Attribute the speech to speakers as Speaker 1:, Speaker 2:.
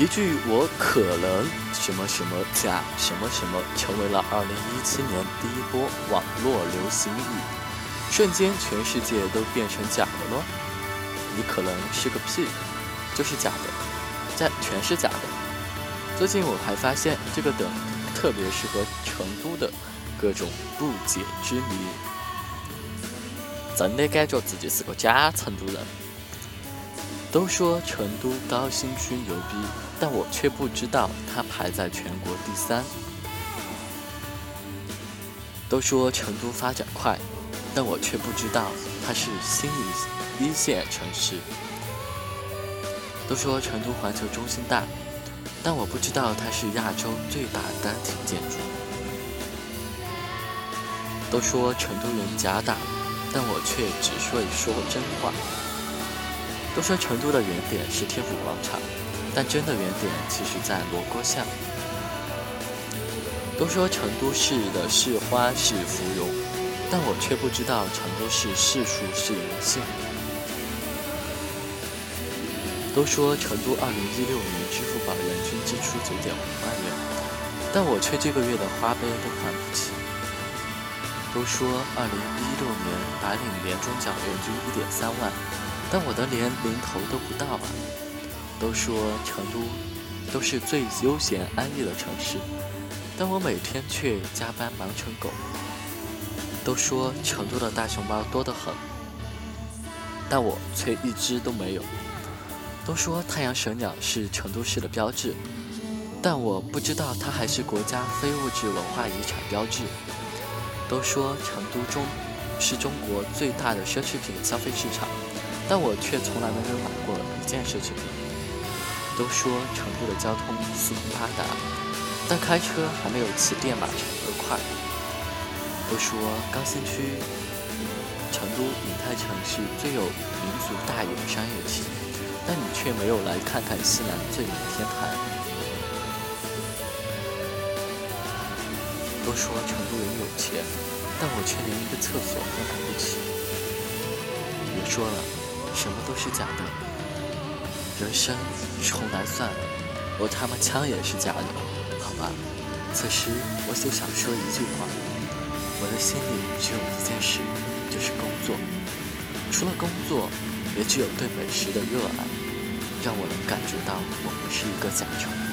Speaker 1: 一句“我可能什么什么假什么什么”成为了2017年第一波网络流行语，瞬间全世界都变成假的了。你可能是个屁，就是假的，在全是假的。最近我还发现这个梗特别适合成都的各种不解之谜。真的感觉自己是个假成都人。都说成都高新区牛逼，但我却不知道它排在全国第三。都说成都发展快，但我却不知道它是新一一线城市。都说成都环球中心大，但我不知道它是亚洲最大单体建筑。都说成都人假打，但我却只会说真话。都说成都的原点是天府广场，但真的原点其实在罗锅巷。都说成都市的市花是芙蓉，但我却不知道成都市市树是银杏。都说成都2016年支付宝人均支出9.5万元，但我却这个月的花呗都还不起。都说2016年白领年终奖人均1.3万。但我的连零头都不到啊！都说成都都是最悠闲安逸的城市，但我每天却加班忙成狗。都说成都的大熊猫多得很，但我却一只都没有。都说太阳神鸟是成都市的标志，但我不知道它还是国家非物质文化遗产标志。都说成都中是中国最大的奢侈品消费市场。但我却从来没有买过一件奢侈品。都说成都的交通四通八达，但开车还没有骑电马车快。都说高新区成都银泰城是最有民族大有商业气，但你却没有来看看西南最美天坛。都说成都人有钱，但我却连一个厕所都买不起。别说了。什么都是假的，人生重来算了，我他妈枪也是假的，好吧。此时我就想说一句话，我的心里只有一件事，就是工作。除了工作，也只有对美食的热爱，让我能感觉到我不是一个假虫。